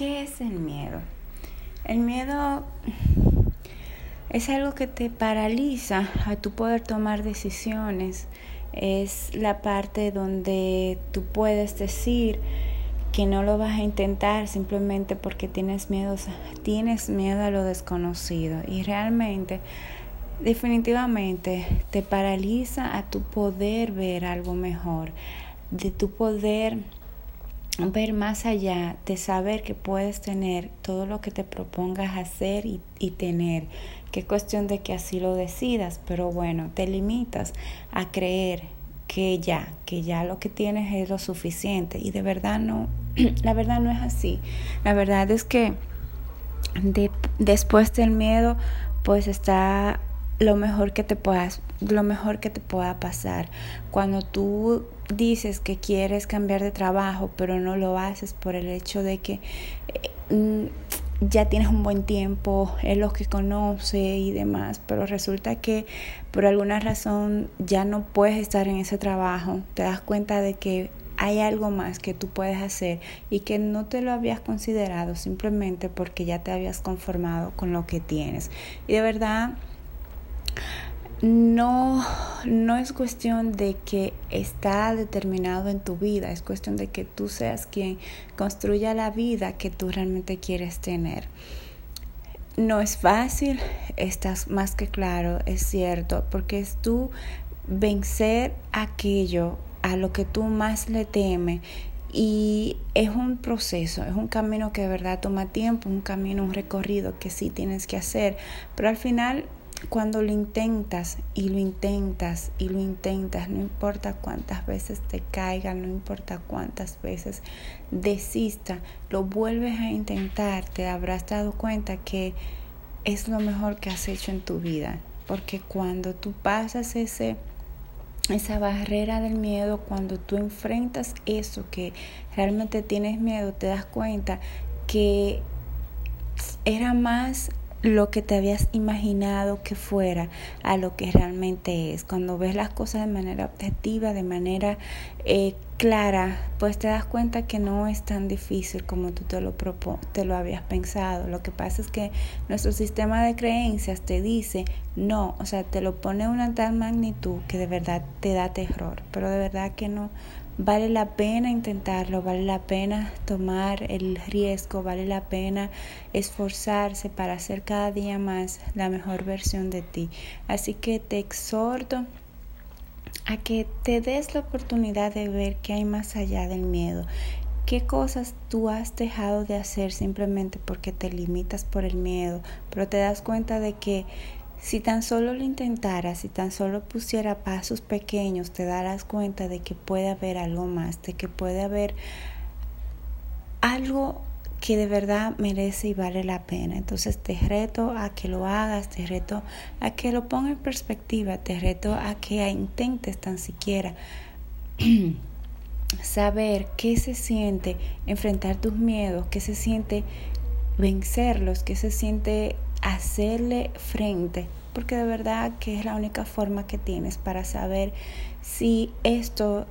¿Qué es el miedo? El miedo es algo que te paraliza a tu poder tomar decisiones. Es la parte donde tú puedes decir que no lo vas a intentar simplemente porque tienes miedo, tienes miedo a lo desconocido y realmente definitivamente te paraliza a tu poder ver algo mejor, de tu poder ver más allá, de saber que puedes tener todo lo que te propongas hacer y, y tener. Qué cuestión de que así lo decidas, pero bueno, te limitas a creer que ya, que ya lo que tienes es lo suficiente y de verdad no, la verdad no es así. La verdad es que de, después del miedo pues está lo mejor que te puedas, lo mejor que te pueda pasar. Cuando tú dices que quieres cambiar de trabajo, pero no lo haces por el hecho de que eh, mm, ya tienes un buen tiempo, es lo que conoce y demás, pero resulta que por alguna razón ya no puedes estar en ese trabajo, te das cuenta de que hay algo más que tú puedes hacer y que no te lo habías considerado simplemente porque ya te habías conformado con lo que tienes. Y de verdad no, no es cuestión de que está determinado en tu vida, es cuestión de que tú seas quien construya la vida que tú realmente quieres tener. No es fácil, estás más que claro, es cierto, porque es tú vencer aquello a lo que tú más le temes y es un proceso, es un camino que de verdad toma tiempo, un camino, un recorrido que sí tienes que hacer, pero al final cuando lo intentas y lo intentas y lo intentas, no importa cuántas veces te caiga, no importa cuántas veces desista, lo vuelves a intentar, te habrás dado cuenta que es lo mejor que has hecho en tu vida. Porque cuando tú pasas ese, esa barrera del miedo, cuando tú enfrentas eso que realmente tienes miedo, te das cuenta que era más lo que te habías imaginado que fuera a lo que realmente es. Cuando ves las cosas de manera objetiva, de manera eh, clara, pues te das cuenta que no es tan difícil como tú te lo, te lo habías pensado. Lo que pasa es que nuestro sistema de creencias te dice no, o sea, te lo pone a una tal magnitud que de verdad te da terror, pero de verdad que no vale la pena intentarlo, vale la pena tomar el riesgo, vale la pena esforzarse para hacer cada día más la mejor versión de ti. Así que te exhorto a que te des la oportunidad de ver qué hay más allá del miedo. ¿Qué cosas tú has dejado de hacer simplemente porque te limitas por el miedo? Pero te das cuenta de que si tan solo lo intentaras, si tan solo pusiera pasos pequeños, te darás cuenta de que puede haber algo más, de que puede haber algo que de verdad merece y vale la pena. Entonces te reto a que lo hagas, te reto a que lo pongas en perspectiva, te reto a que intentes tan siquiera saber qué se siente enfrentar tus miedos, qué se siente vencerlos, qué se siente hacerle frente, porque de verdad que es la única forma que tienes para saber si esto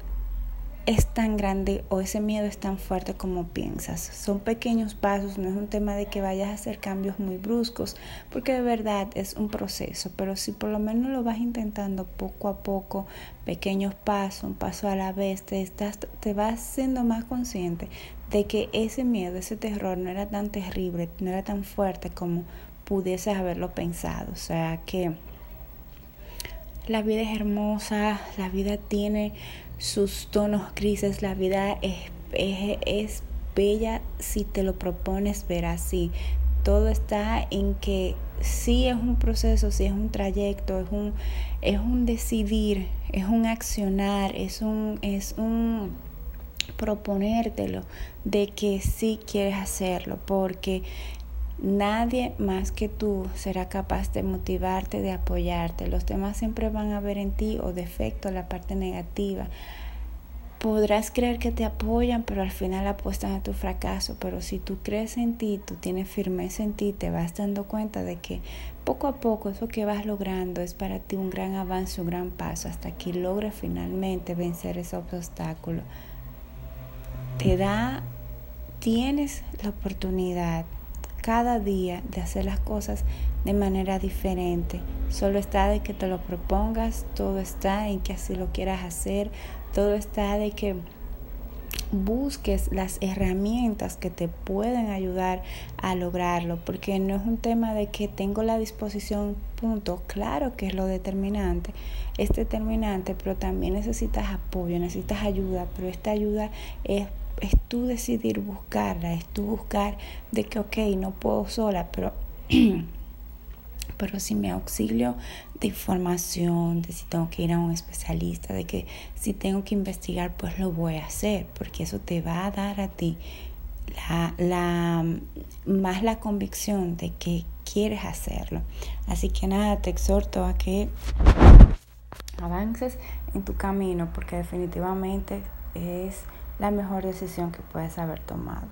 es tan grande o ese miedo es tan fuerte como piensas. Son pequeños pasos, no es un tema de que vayas a hacer cambios muy bruscos, porque de verdad es un proceso, pero si por lo menos lo vas intentando poco a poco, pequeños pasos, un paso a la vez, te, estás, te vas siendo más consciente de que ese miedo, ese terror no era tan terrible, no era tan fuerte como pudieses haberlo pensado. O sea que la vida es hermosa, la vida tiene sus tonos grises, la vida es, es, bella si te lo propones ver así. Todo está en que sí es un proceso, sí es un trayecto, es un, es un decidir, es un accionar, es un, es un proponértelo de que sí quieres hacerlo, porque Nadie más que tú será capaz de motivarte, de apoyarte. Los demás siempre van a ver en ti o defecto la parte negativa. Podrás creer que te apoyan, pero al final apuestan a tu fracaso. Pero si tú crees en ti, tú tienes firmeza en ti, te vas dando cuenta de que poco a poco eso que vas logrando es para ti un gran avance, un gran paso, hasta que logres finalmente vencer ese obstáculo. Te da tienes la oportunidad cada día de hacer las cosas de manera diferente. Solo está de que te lo propongas, todo está en que así lo quieras hacer, todo está de que busques las herramientas que te pueden ayudar a lograrlo, porque no es un tema de que tengo la disposición, punto, claro que es lo determinante, es determinante, pero también necesitas apoyo, necesitas ayuda, pero esta ayuda es es tú decidir buscarla, es tú buscar de que, ok, no puedo sola, pero, pero si me auxilio de información, de si tengo que ir a un especialista, de que si tengo que investigar, pues lo voy a hacer, porque eso te va a dar a ti la, la, más la convicción de que quieres hacerlo. Así que nada, te exhorto a que avances en tu camino, porque definitivamente es la mejor decisión que puedes haber tomado.